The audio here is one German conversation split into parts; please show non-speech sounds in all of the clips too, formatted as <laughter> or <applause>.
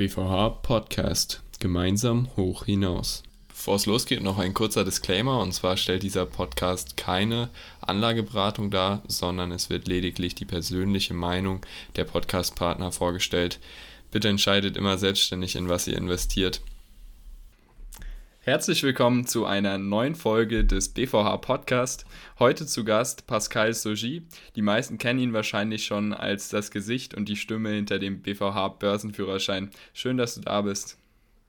BVH Podcast. Gemeinsam hoch hinaus. Bevor es losgeht, noch ein kurzer Disclaimer. Und zwar stellt dieser Podcast keine Anlageberatung dar, sondern es wird lediglich die persönliche Meinung der Podcastpartner vorgestellt. Bitte entscheidet immer selbstständig, in was ihr investiert. Herzlich willkommen zu einer neuen Folge des BVH Podcast. Heute zu Gast Pascal Sogi. Die meisten kennen ihn wahrscheinlich schon als das Gesicht und die Stimme hinter dem BVH Börsenführerschein. Schön, dass du da bist.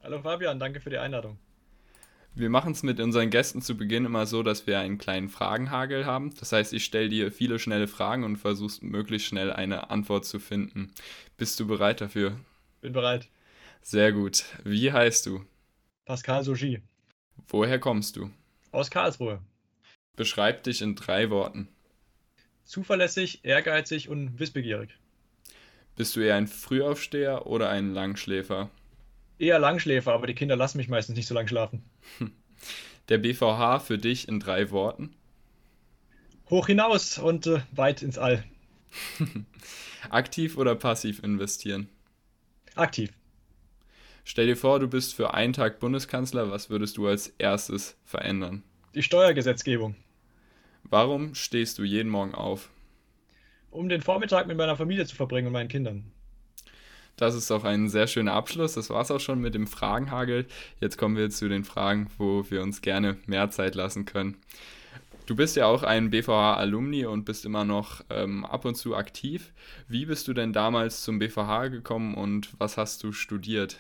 Hallo Fabian, danke für die Einladung. Wir machen es mit unseren Gästen zu Beginn immer so, dass wir einen kleinen Fragenhagel haben. Das heißt, ich stelle dir viele schnelle Fragen und versuchst möglichst schnell eine Antwort zu finden. Bist du bereit dafür? Bin bereit. Sehr gut. Wie heißt du? Pascal Sogi. Woher kommst du? Aus Karlsruhe. Beschreib dich in drei Worten. Zuverlässig, ehrgeizig und wissbegierig. Bist du eher ein Frühaufsteher oder ein Langschläfer? Eher Langschläfer, aber die Kinder lassen mich meistens nicht so lang schlafen. <laughs> Der BVH für dich in drei Worten? Hoch hinaus und äh, weit ins All. <laughs> Aktiv oder passiv investieren? Aktiv. Stell dir vor, du bist für einen Tag Bundeskanzler, was würdest du als erstes verändern? Die Steuergesetzgebung. Warum stehst du jeden Morgen auf? Um den Vormittag mit meiner Familie zu verbringen und meinen Kindern. Das ist auch ein sehr schöner Abschluss. Das war es auch schon mit dem Fragenhagel. Jetzt kommen wir zu den Fragen, wo wir uns gerne mehr Zeit lassen können. Du bist ja auch ein BVH-Alumni und bist immer noch ähm, ab und zu aktiv. Wie bist du denn damals zum BVH gekommen und was hast du studiert?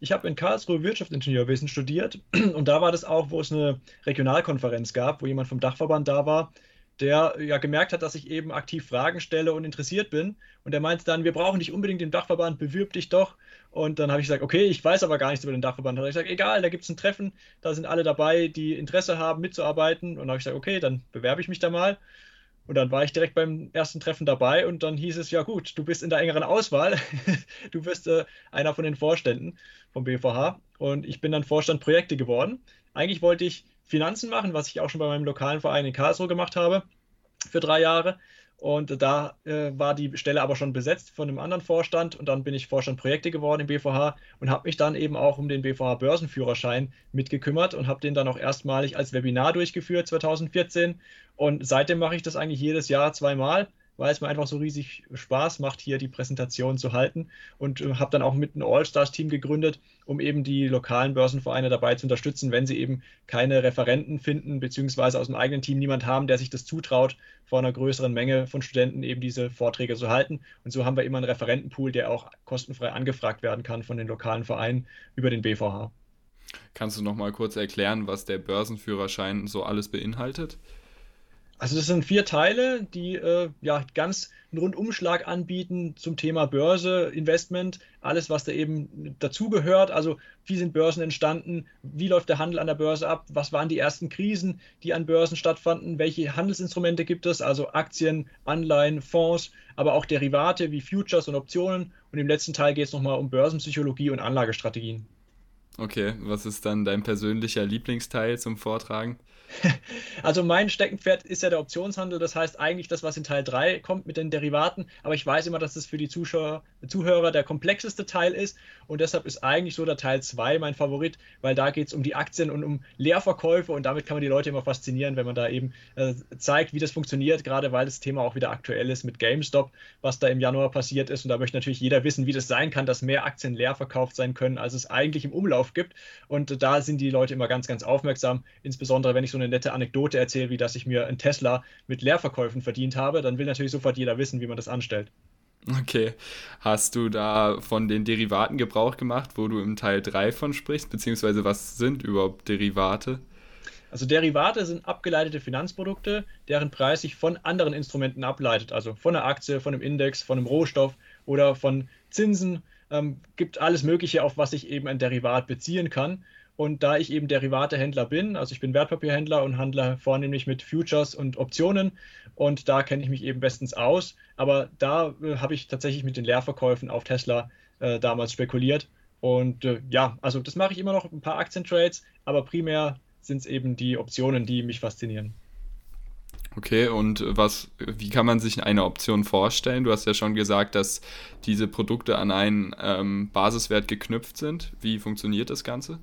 Ich habe in Karlsruhe Wirtschaftsingenieurwesen studiert <clears throat> und da war das auch, wo es eine Regionalkonferenz gab, wo jemand vom Dachverband da war, der ja gemerkt hat, dass ich eben aktiv Fragen stelle und interessiert bin. Und der meinte dann, wir brauchen dich unbedingt im Dachverband, bewirb dich doch. Und dann habe ich gesagt, okay, ich weiß aber gar nichts über den Dachverband. Dann habe ich gesagt, egal, da gibt es ein Treffen, da sind alle dabei, die Interesse haben, mitzuarbeiten. Und dann habe ich gesagt, okay, dann bewerbe ich mich da mal. Und dann war ich direkt beim ersten Treffen dabei und dann hieß es, ja gut, du bist in der engeren Auswahl. <laughs> du bist äh, einer von den Vorständen vom BVH und ich bin dann Vorstand Projekte geworden. Eigentlich wollte ich Finanzen machen, was ich auch schon bei meinem lokalen Verein in Karlsruhe gemacht habe für drei Jahre. Und da äh, war die Stelle aber schon besetzt von einem anderen Vorstand und dann bin ich Vorstand Projekte geworden im BVH und habe mich dann eben auch um den BVH Börsenführerschein mitgekümmert und habe den dann auch erstmalig als Webinar durchgeführt 2014 und seitdem mache ich das eigentlich jedes Jahr zweimal weil es mir einfach so riesig Spaß macht, hier die Präsentation zu halten und äh, habe dann auch mit einem All-Stars-Team gegründet, um eben die lokalen Börsenvereine dabei zu unterstützen, wenn sie eben keine Referenten finden, beziehungsweise aus dem eigenen Team niemand haben, der sich das zutraut, vor einer größeren Menge von Studenten eben diese Vorträge zu halten. Und so haben wir immer einen Referentenpool, der auch kostenfrei angefragt werden kann von den lokalen Vereinen über den BVH. Kannst du noch mal kurz erklären, was der Börsenführerschein so alles beinhaltet? Also das sind vier Teile, die äh, ja ganz einen Rundumschlag anbieten zum Thema Börse, Investment, alles, was da eben dazugehört. Also wie sind Börsen entstanden, wie läuft der Handel an der Börse ab, was waren die ersten Krisen, die an Börsen stattfanden, welche Handelsinstrumente gibt es, also Aktien, Anleihen, Fonds, aber auch Derivate wie Futures und Optionen. Und im letzten Teil geht es nochmal um Börsenpsychologie und Anlagestrategien. Okay, was ist dann dein persönlicher Lieblingsteil zum Vortragen? <laughs> Also mein Steckenpferd ist ja der Optionshandel, das heißt eigentlich das, was in Teil 3 kommt mit den Derivaten, aber ich weiß immer, dass das für die Zuschauer, Zuhörer der komplexeste Teil ist und deshalb ist eigentlich so der Teil 2 mein Favorit, weil da geht es um die Aktien und um Leerverkäufe und damit kann man die Leute immer faszinieren, wenn man da eben äh, zeigt, wie das funktioniert, gerade weil das Thema auch wieder aktuell ist mit GameStop, was da im Januar passiert ist und da möchte natürlich jeder wissen, wie das sein kann, dass mehr Aktien leer verkauft sein können, als es eigentlich im Umlauf gibt und da sind die Leute immer ganz, ganz aufmerksam, insbesondere wenn ich so eine nette Anekdote erzähle, wie dass ich mir einen Tesla mit Leerverkäufen verdient habe, dann will natürlich sofort jeder wissen, wie man das anstellt. Okay. Hast du da von den Derivaten Gebrauch gemacht, wo du im Teil 3 von sprichst, beziehungsweise was sind überhaupt Derivate? Also Derivate sind abgeleitete Finanzprodukte, deren Preis sich von anderen Instrumenten ableitet, also von einer Aktie, von einem Index, von einem Rohstoff oder von Zinsen. Ähm, gibt alles Mögliche, auf was ich eben ein Derivat beziehen kann. Und da ich eben Derivatehändler bin, also ich bin Wertpapierhändler und handle vornehmlich mit Futures und Optionen und da kenne ich mich eben bestens aus. Aber da äh, habe ich tatsächlich mit den Leerverkäufen auf Tesla äh, damals spekuliert. Und äh, ja, also das mache ich immer noch ein paar Aktientrades, aber primär sind es eben die Optionen, die mich faszinieren. Okay, und was, wie kann man sich eine Option vorstellen? Du hast ja schon gesagt, dass diese Produkte an einen ähm, Basiswert geknüpft sind. Wie funktioniert das Ganze?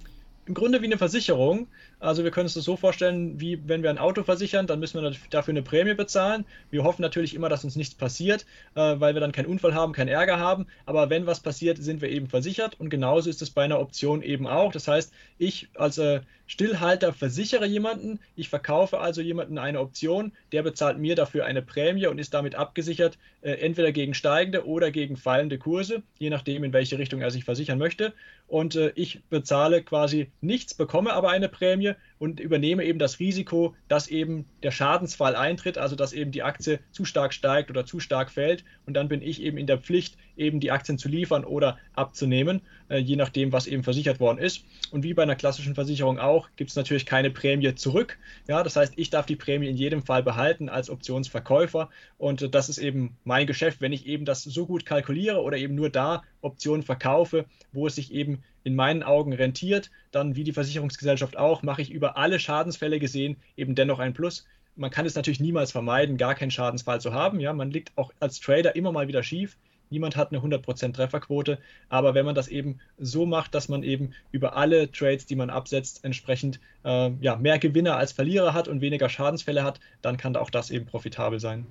Im Grunde wie eine Versicherung. Also wir können uns das so vorstellen, wie wenn wir ein Auto versichern, dann müssen wir dafür eine Prämie bezahlen. Wir hoffen natürlich immer, dass uns nichts passiert, äh, weil wir dann keinen Unfall haben, keinen Ärger haben. Aber wenn was passiert, sind wir eben versichert. Und genauso ist es bei einer Option eben auch. Das heißt, ich als äh, Stillhalter versichere jemanden, ich verkaufe also jemanden eine Option, der bezahlt mir dafür eine Prämie und ist damit abgesichert, äh, entweder gegen steigende oder gegen fallende Kurse, je nachdem, in welche Richtung er sich versichern möchte. Und ich bezahle quasi nichts, bekomme aber eine Prämie und übernehme eben das Risiko, dass eben der Schadensfall eintritt, also dass eben die Aktie zu stark steigt oder zu stark fällt. Und dann bin ich eben in der Pflicht, eben die Aktien zu liefern oder abzunehmen, äh, je nachdem, was eben versichert worden ist. Und wie bei einer klassischen Versicherung auch, gibt es natürlich keine Prämie zurück. Ja, das heißt, ich darf die Prämie in jedem Fall behalten als Optionsverkäufer. Und äh, das ist eben mein Geschäft, wenn ich eben das so gut kalkuliere oder eben nur da Optionen verkaufe, wo es sich eben in meinen Augen rentiert, dann wie die Versicherungsgesellschaft auch, mache ich über alle Schadensfälle gesehen eben dennoch ein Plus. Man kann es natürlich niemals vermeiden, gar keinen Schadensfall zu haben. Ja, man liegt auch als Trader immer mal wieder schief. Niemand hat eine 100% Trefferquote, aber wenn man das eben so macht, dass man eben über alle Trades, die man absetzt, entsprechend äh, ja, mehr Gewinner als Verlierer hat und weniger Schadensfälle hat, dann kann auch das eben profitabel sein.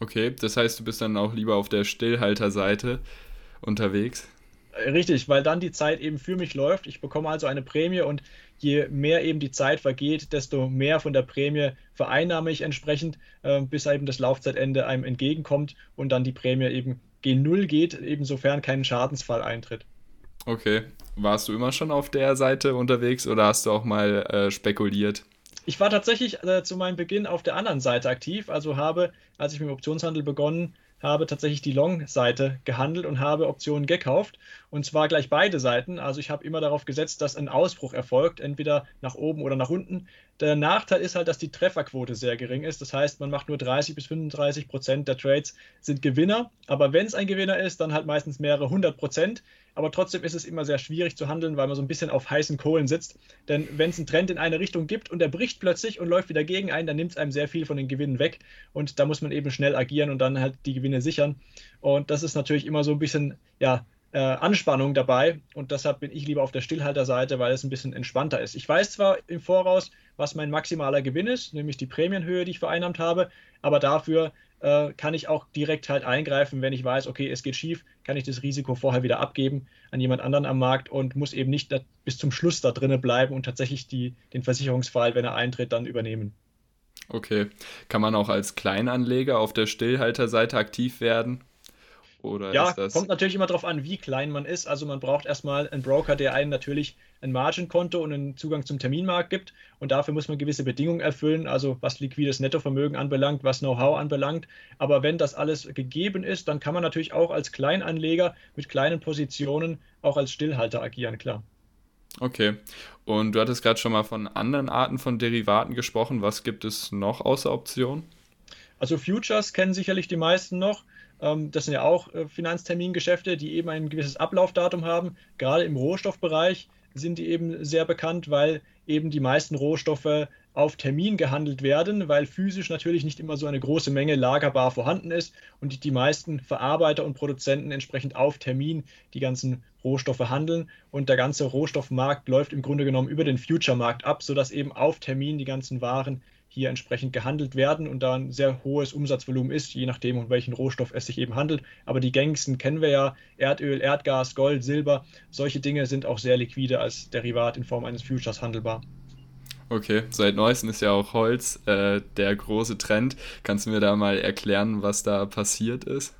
Okay, das heißt, du bist dann auch lieber auf der Stillhalterseite unterwegs? Richtig, weil dann die Zeit eben für mich läuft. Ich bekomme also eine Prämie und je mehr eben die Zeit vergeht, desto mehr von der Prämie vereinnahme ich entsprechend, äh, bis eben das Laufzeitende einem entgegenkommt und dann die Prämie eben gen Null geht, eben sofern kein Schadensfall eintritt. Okay. Warst du immer schon auf der Seite unterwegs oder hast du auch mal äh, spekuliert? Ich war tatsächlich äh, zu meinem Beginn auf der anderen Seite aktiv, also habe, als ich mit dem Optionshandel begonnen habe tatsächlich die Long-Seite gehandelt und habe Optionen gekauft. Und zwar gleich beide Seiten. Also ich habe immer darauf gesetzt, dass ein Ausbruch erfolgt, entweder nach oben oder nach unten. Der Nachteil ist halt, dass die Trefferquote sehr gering ist. Das heißt, man macht nur 30 bis 35 Prozent der Trades sind Gewinner. Aber wenn es ein Gewinner ist, dann halt meistens mehrere hundert Prozent. Aber trotzdem ist es immer sehr schwierig zu handeln, weil man so ein bisschen auf heißen Kohlen sitzt. Denn wenn es einen Trend in eine Richtung gibt und der bricht plötzlich und läuft wieder gegen einen, dann nimmt es einem sehr viel von den Gewinnen weg. Und da muss man eben schnell agieren und dann halt die Gewinne sichern. Und das ist natürlich immer so ein bisschen, ja, äh, Anspannung dabei und deshalb bin ich lieber auf der Stillhalterseite, weil es ein bisschen entspannter ist. Ich weiß zwar im Voraus, was mein maximaler Gewinn ist, nämlich die Prämienhöhe, die ich vereinnahmt habe, aber dafür äh, kann ich auch direkt halt eingreifen, wenn ich weiß, okay, es geht schief, kann ich das Risiko vorher wieder abgeben an jemand anderen am Markt und muss eben nicht bis zum Schluss da drinnen bleiben und tatsächlich die, den Versicherungsfall, wenn er eintritt, dann übernehmen. Okay. Kann man auch als Kleinanleger auf der Stillhalterseite aktiv werden? Oder ja, kommt natürlich immer darauf an, wie klein man ist. Also man braucht erstmal einen Broker, der einen natürlich ein Margin-Konto und einen Zugang zum Terminmarkt gibt. Und dafür muss man gewisse Bedingungen erfüllen, also was liquides Nettovermögen anbelangt, was Know-how anbelangt. Aber wenn das alles gegeben ist, dann kann man natürlich auch als Kleinanleger mit kleinen Positionen auch als Stillhalter agieren, klar. Okay. Und du hattest gerade schon mal von anderen Arten von Derivaten gesprochen. Was gibt es noch außer Optionen? Also Futures kennen sicherlich die meisten noch. Ähm, das sind ja auch äh, Finanztermingeschäfte, die eben ein gewisses Ablaufdatum haben. Gerade im Rohstoffbereich sind die eben sehr bekannt, weil eben die meisten Rohstoffe auf Termin gehandelt werden, weil physisch natürlich nicht immer so eine große Menge lagerbar vorhanden ist und die meisten Verarbeiter und Produzenten entsprechend auf Termin die ganzen Rohstoffe handeln und der ganze Rohstoffmarkt läuft im Grunde genommen über den Future-Markt ab, sodass eben auf Termin die ganzen Waren hier entsprechend gehandelt werden und da ein sehr hohes Umsatzvolumen ist, je nachdem, um welchen Rohstoff es sich eben handelt. Aber die gängigsten kennen wir ja, Erdöl, Erdgas, Gold, Silber, solche Dinge sind auch sehr liquide als Derivat in Form eines Futures handelbar. Okay, seit neuestem ist ja auch Holz äh, der große Trend. Kannst du mir da mal erklären, was da passiert ist?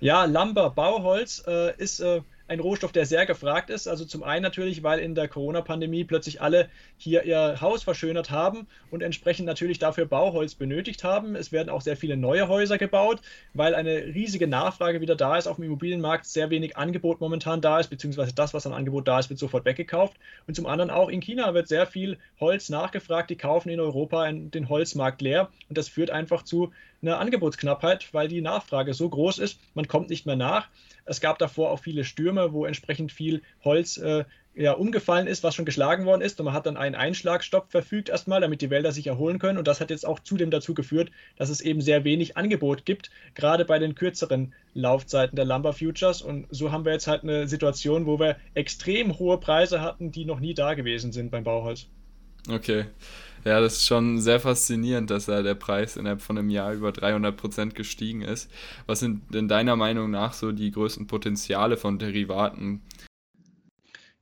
Ja, Lumber, Bauholz äh, ist äh, ein Rohstoff, der sehr gefragt ist. Also zum einen natürlich, weil in der Corona-Pandemie plötzlich alle hier ihr Haus verschönert haben und entsprechend natürlich dafür Bauholz benötigt haben. Es werden auch sehr viele neue Häuser gebaut, weil eine riesige Nachfrage wieder da ist auf dem Immobilienmarkt, sehr wenig Angebot momentan da ist, beziehungsweise das, was an Angebot da ist, wird sofort weggekauft. Und zum anderen auch in China wird sehr viel Holz nachgefragt. Die kaufen in Europa den Holzmarkt leer und das führt einfach zu eine Angebotsknappheit, weil die Nachfrage so groß ist, man kommt nicht mehr nach. Es gab davor auch viele Stürme, wo entsprechend viel Holz äh, ja, umgefallen ist, was schon geschlagen worden ist. Und man hat dann einen Einschlagstopp verfügt erstmal, damit die Wälder sich erholen können. Und das hat jetzt auch zudem dazu geführt, dass es eben sehr wenig Angebot gibt, gerade bei den kürzeren Laufzeiten der Lumber Futures. Und so haben wir jetzt halt eine Situation, wo wir extrem hohe Preise hatten, die noch nie da gewesen sind beim Bauholz. Okay. Ja, das ist schon sehr faszinierend, dass da der Preis innerhalb von einem Jahr über 300 Prozent gestiegen ist. Was sind denn deiner Meinung nach so die größten Potenziale von Derivaten?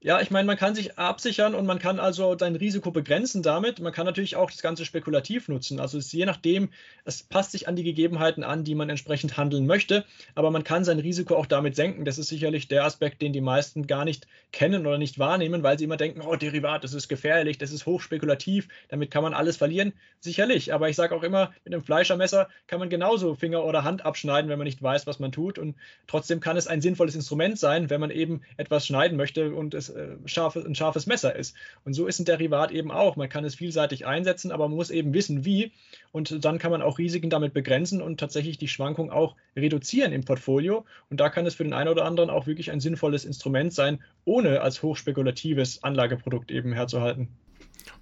Ja, ich meine, man kann sich absichern und man kann also sein Risiko begrenzen damit. Man kann natürlich auch das Ganze spekulativ nutzen. Also es ist je nachdem, es passt sich an die Gegebenheiten an, die man entsprechend handeln möchte, aber man kann sein Risiko auch damit senken. Das ist sicherlich der Aspekt, den die meisten gar nicht kennen oder nicht wahrnehmen, weil sie immer denken, oh, Derivat, das ist gefährlich, das ist hochspekulativ, damit kann man alles verlieren. Sicherlich, aber ich sage auch immer, mit einem Fleischermesser kann man genauso Finger oder Hand abschneiden, wenn man nicht weiß, was man tut. Und trotzdem kann es ein sinnvolles Instrument sein, wenn man eben etwas schneiden möchte und es äh, scharfe, ein scharfes Messer ist. Und so ist ein Derivat eben auch. Man kann es vielseitig einsetzen, aber man muss eben wissen, wie. Und dann kann man auch Risiken damit begrenzen und tatsächlich die Schwankung auch reduzieren im Portfolio. Und da kann es für den einen oder anderen auch wirklich ein sinnvolles Instrument sein, ohne als hochspekulatives Anlageprodukt eben herzuhalten.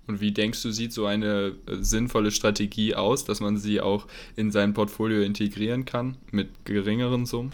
Und wie denkst du, sieht so eine äh, sinnvolle Strategie aus, dass man sie auch in sein Portfolio integrieren kann mit geringeren Summen?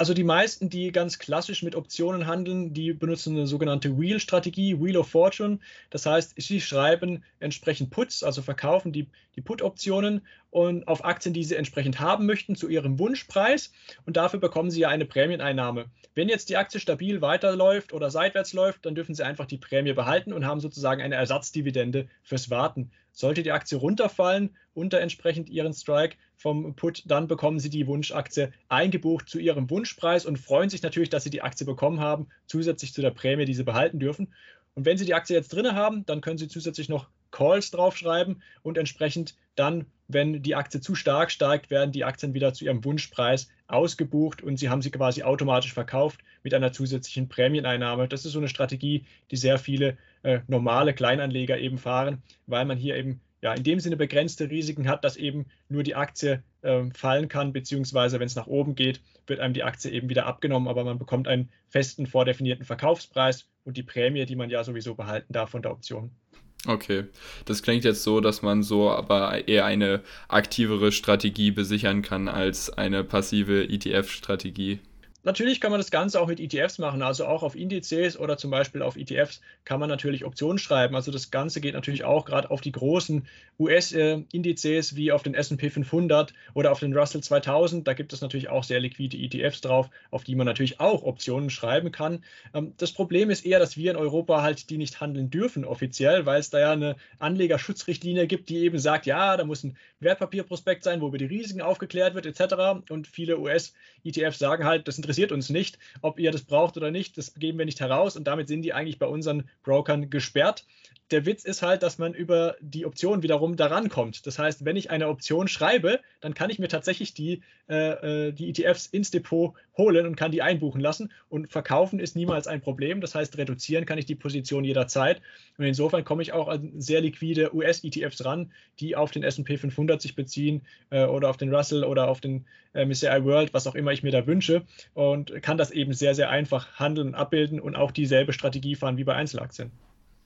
Also die meisten, die ganz klassisch mit Optionen handeln, die benutzen eine sogenannte Wheel-Strategie, Wheel of Fortune. Das heißt, sie schreiben entsprechend Puts, also verkaufen die, die Put-Optionen und auf Aktien, die sie entsprechend haben möchten, zu ihrem Wunschpreis. Und dafür bekommen sie ja eine Prämieneinnahme. Wenn jetzt die Aktie stabil weiterläuft oder seitwärts läuft, dann dürfen sie einfach die Prämie behalten und haben sozusagen eine Ersatzdividende fürs Warten. Sollte die Aktie runterfallen unter entsprechend ihren Strike vom Put, dann bekommen Sie die Wunschaktie eingebucht zu Ihrem Wunschpreis und freuen sich natürlich, dass Sie die Aktie bekommen haben, zusätzlich zu der Prämie, die Sie behalten dürfen. Und wenn Sie die Aktie jetzt drin haben, dann können Sie zusätzlich noch Calls draufschreiben und entsprechend dann, wenn die Aktie zu stark steigt, werden die Aktien wieder zu ihrem Wunschpreis ausgebucht und Sie haben sie quasi automatisch verkauft mit einer zusätzlichen Prämieneinnahme. Das ist so eine Strategie, die sehr viele äh, normale Kleinanleger eben fahren, weil man hier eben ja in dem Sinne begrenzte Risiken hat, dass eben nur die Aktie äh, fallen kann, beziehungsweise wenn es nach oben geht, wird einem die Aktie eben wieder abgenommen, aber man bekommt einen festen vordefinierten Verkaufspreis und die Prämie, die man ja sowieso behalten darf von der Option. Okay, das klingt jetzt so, dass man so aber eher eine aktivere Strategie besichern kann als eine passive ETF-Strategie. Natürlich kann man das Ganze auch mit ETFs machen, also auch auf Indizes oder zum Beispiel auf ETFs kann man natürlich Optionen schreiben. Also das Ganze geht natürlich auch gerade auf die großen US-Indizes wie auf den SP 500 oder auf den Russell 2000. Da gibt es natürlich auch sehr liquide ETFs drauf, auf die man natürlich auch Optionen schreiben kann. Ähm, das Problem ist eher, dass wir in Europa halt die nicht handeln dürfen offiziell, weil es da ja eine Anlegerschutzrichtlinie gibt, die eben sagt, ja, da muss ein Wertpapierprospekt sein, wo über die Risiken aufgeklärt wird etc. Und viele US-ETFs sagen halt, das interessiert uns nicht, ob ihr das braucht oder nicht, das geben wir nicht heraus und damit sind die eigentlich bei unseren Brokern gesperrt der Witz ist halt, dass man über die Option wiederum daran kommt. Das heißt, wenn ich eine Option schreibe, dann kann ich mir tatsächlich die, äh, äh die ETFs ins Depot holen und kann die einbuchen lassen. Und verkaufen ist niemals ein Problem. Das heißt, reduzieren kann ich die Position jederzeit. Und insofern komme ich auch an sehr liquide US-ETFs ran, die auf den SP 500 sich beziehen äh, oder auf den Russell oder auf den äh, MSCI World, was auch immer ich mir da wünsche. Und kann das eben sehr, sehr einfach handeln abbilden und auch dieselbe Strategie fahren wie bei Einzelaktien.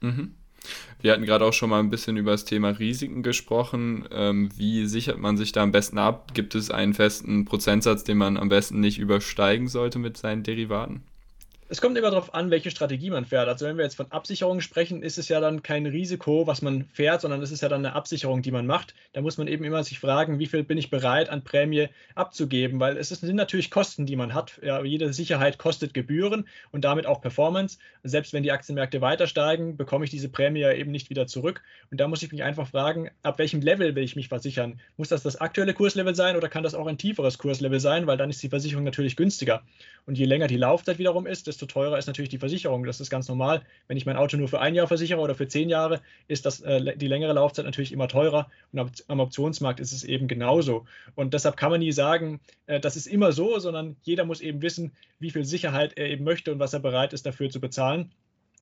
Mhm. Wir hatten gerade auch schon mal ein bisschen über das Thema Risiken gesprochen. Ähm, wie sichert man sich da am besten ab? Gibt es einen festen Prozentsatz, den man am besten nicht übersteigen sollte mit seinen Derivaten? Es kommt immer darauf an, welche Strategie man fährt. Also wenn wir jetzt von Absicherung sprechen, ist es ja dann kein Risiko, was man fährt, sondern es ist ja dann eine Absicherung, die man macht. Da muss man eben immer sich fragen, wie viel bin ich bereit an Prämie abzugeben, weil es sind natürlich Kosten, die man hat. Ja, jede Sicherheit kostet Gebühren und damit auch Performance. Selbst wenn die Aktienmärkte weiter steigen, bekomme ich diese Prämie ja eben nicht wieder zurück. Und da muss ich mich einfach fragen, ab welchem Level will ich mich versichern? Muss das das aktuelle Kurslevel sein oder kann das auch ein tieferes Kurslevel sein, weil dann ist die Versicherung natürlich günstiger. Und je länger die Laufzeit wiederum ist, desto teurer ist natürlich die Versicherung. Das ist ganz normal. Wenn ich mein Auto nur für ein Jahr versichere oder für zehn Jahre, ist das, äh, die längere Laufzeit natürlich immer teurer. Und am Optionsmarkt ist es eben genauso. Und deshalb kann man nie sagen, äh, das ist immer so, sondern jeder muss eben wissen, wie viel Sicherheit er eben möchte und was er bereit ist dafür zu bezahlen.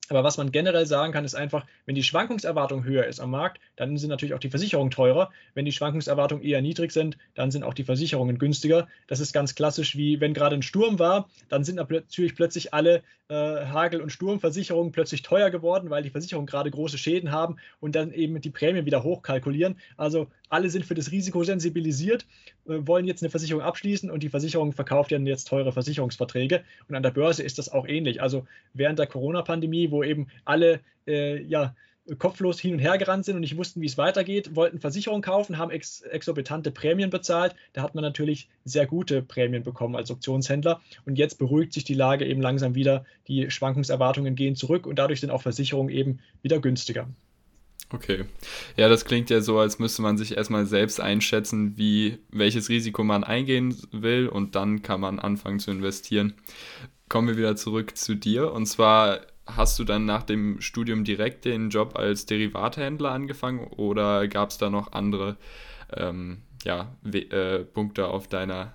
Aber was man generell sagen kann, ist einfach, wenn die Schwankungserwartung höher ist am Markt, dann sind natürlich auch die Versicherungen teurer. Wenn die Schwankungserwartungen eher niedrig sind, dann sind auch die Versicherungen günstiger. Das ist ganz klassisch, wie wenn gerade ein Sturm war, dann sind natürlich plötzlich alle äh, Hagel- und Sturmversicherungen plötzlich teuer geworden, weil die Versicherungen gerade große Schäden haben und dann eben die Prämien wieder hochkalkulieren. Also alle sind für das Risiko sensibilisiert, äh, wollen jetzt eine Versicherung abschließen und die Versicherung verkauft ja jetzt teure Versicherungsverträge. Und an der Börse ist das auch ähnlich. Also während der Corona-Pandemie, wo eben alle äh, ja, kopflos hin und her gerannt sind und nicht wussten, wie es weitergeht, wollten Versicherungen kaufen, haben ex exorbitante Prämien bezahlt. Da hat man natürlich sehr gute Prämien bekommen als Optionshändler. Und jetzt beruhigt sich die Lage eben langsam wieder. Die Schwankungserwartungen gehen zurück und dadurch sind auch Versicherungen eben wieder günstiger. Okay. Ja, das klingt ja so, als müsste man sich erstmal selbst einschätzen, wie welches Risiko man eingehen will und dann kann man anfangen zu investieren. Kommen wir wieder zurück zu dir und zwar hast du dann nach dem Studium direkt den Job als Derivathändler angefangen oder gab es da noch andere ähm, ja, äh, Punkte auf deiner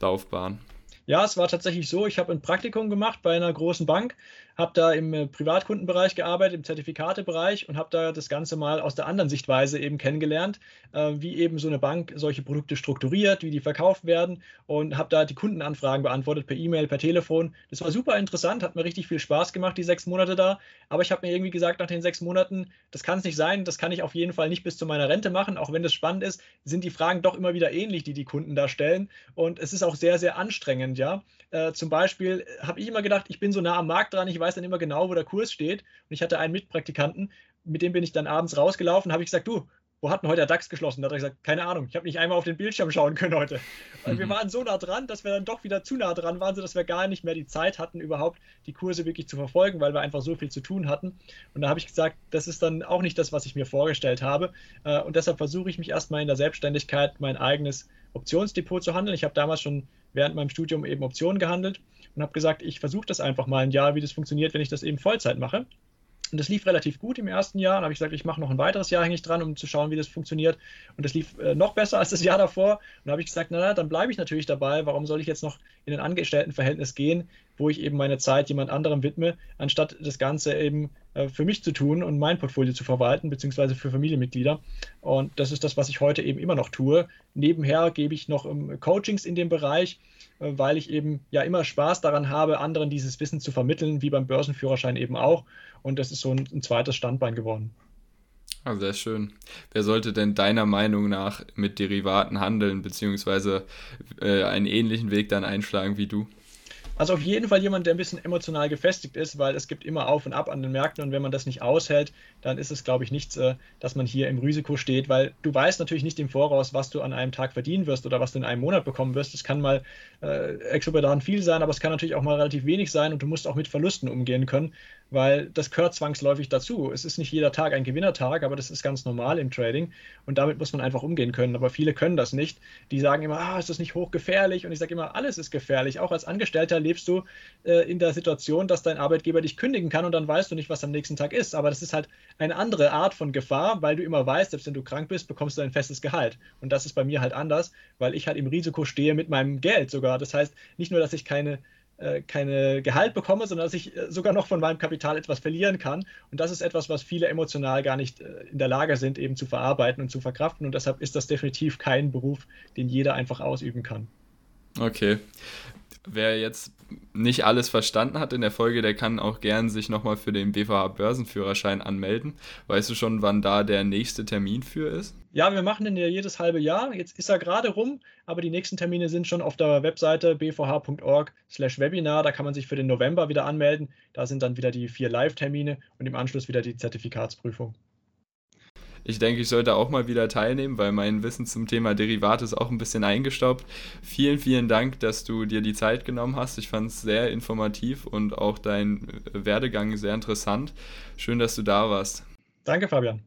Laufbahn? Ja, es war tatsächlich so, ich habe ein Praktikum gemacht bei einer großen Bank habe da im äh, Privatkundenbereich gearbeitet, im Zertifikatebereich und habe da das Ganze mal aus der anderen Sichtweise eben kennengelernt, äh, wie eben so eine Bank solche Produkte strukturiert, wie die verkauft werden und habe da die Kundenanfragen beantwortet per E-Mail, per Telefon. Das war super interessant, hat mir richtig viel Spaß gemacht, die sechs Monate da. Aber ich habe mir irgendwie gesagt, nach den sechs Monaten, das kann es nicht sein, das kann ich auf jeden Fall nicht bis zu meiner Rente machen, auch wenn das spannend ist, sind die Fragen doch immer wieder ähnlich, die die Kunden da stellen. Und es ist auch sehr, sehr anstrengend, ja. Äh, zum Beispiel habe ich immer gedacht, ich bin so nah am Markt dran, ich weiß dann immer genau, wo der Kurs steht. Und ich hatte einen Mitpraktikanten, mit dem bin ich dann abends rausgelaufen, habe ich gesagt, du, wo hat denn heute der DAX geschlossen? Da hat er gesagt, keine Ahnung, ich habe nicht einmal auf den Bildschirm schauen können heute. Weil wir mhm. waren so nah dran, dass wir dann doch wieder zu nah dran waren, sodass wir gar nicht mehr die Zeit hatten, überhaupt die Kurse wirklich zu verfolgen, weil wir einfach so viel zu tun hatten. Und da habe ich gesagt, das ist dann auch nicht das, was ich mir vorgestellt habe. Äh, und deshalb versuche ich mich erstmal in der Selbstständigkeit mein eigenes Optionsdepot zu handeln. Ich habe damals schon während meinem Studium eben Optionen gehandelt und habe gesagt, ich versuche das einfach mal ein Jahr, wie das funktioniert, wenn ich das eben Vollzeit mache. Und das lief relativ gut im ersten Jahr. Dann habe ich gesagt, ich mache noch ein weiteres Jahr hängig dran, um zu schauen, wie das funktioniert. Und das lief äh, noch besser als das Jahr davor. Und da habe ich gesagt, na, dann bleibe ich natürlich dabei. Warum soll ich jetzt noch in ein Angestelltenverhältnis gehen, wo ich eben meine Zeit jemand anderem widme, anstatt das Ganze eben für mich zu tun und mein Portfolio zu verwalten, beziehungsweise für Familienmitglieder. Und das ist das, was ich heute eben immer noch tue. Nebenher gebe ich noch ähm, Coachings in dem Bereich äh, weil ich eben ja immer Spaß daran habe, anderen dieses Wissen zu vermitteln, wie beim Börsenführerschein eben auch. Und das ist so ein, ein zweites Standbein geworden. Ah, sehr schön. Wer sollte denn deiner Meinung nach mit Derivaten handeln, beziehungsweise äh, einen ähnlichen Weg dann einschlagen wie du? Also auf jeden Fall jemand, der ein bisschen emotional gefestigt ist, weil es gibt immer Auf und Ab an den Märkten und wenn man das nicht aushält, dann ist es, glaube ich, nichts, äh, dass man hier im Risiko steht, weil du weißt natürlich nicht im Voraus, was du an einem Tag verdienen wirst oder was du in einem Monat bekommen wirst. Es kann mal äh, exorbitant viel sein, aber es kann natürlich auch mal relativ wenig sein und du musst auch mit Verlusten umgehen können, weil das gehört zwangsläufig dazu. Es ist nicht jeder Tag ein Gewinnertag, aber das ist ganz normal im Trading und damit muss man einfach umgehen können. Aber viele können das nicht. Die sagen immer, ah, ist das nicht hochgefährlich? Und ich sage immer, alles ist gefährlich. Auch als Angestellter lebst du äh, in der Situation, dass dein Arbeitgeber dich kündigen kann und dann weißt du nicht, was am nächsten Tag ist. Aber das ist halt eine andere Art von Gefahr, weil du immer weißt, selbst wenn du krank bist, bekommst du ein festes Gehalt. Und das ist bei mir halt anders, weil ich halt im Risiko stehe mit meinem Geld sogar. Das heißt, nicht nur, dass ich keine keine Gehalt bekomme, sondern dass ich äh, sogar noch von meinem Kapital etwas verlieren kann. Und das ist etwas, was viele emotional gar nicht äh, in der Lage sind, eben zu verarbeiten und zu verkraften. Und deshalb ist das definitiv kein Beruf, den jeder einfach ausüben kann. Okay. Wer jetzt nicht alles verstanden hat in der Folge, der kann auch gern sich nochmal für den BVH Börsenführerschein anmelden. Weißt du schon, wann da der nächste Termin für ist? Ja, wir machen den ja jedes halbe Jahr. Jetzt ist er gerade rum, aber die nächsten Termine sind schon auf der Webseite bvh.org/webinar. Da kann man sich für den November wieder anmelden. Da sind dann wieder die vier Live-Termine und im Anschluss wieder die Zertifikatsprüfung. Ich denke, ich sollte auch mal wieder teilnehmen, weil mein Wissen zum Thema Derivate ist auch ein bisschen eingestaubt. Vielen, vielen Dank, dass du dir die Zeit genommen hast. Ich fand es sehr informativ und auch dein Werdegang sehr interessant. Schön, dass du da warst. Danke, Fabian.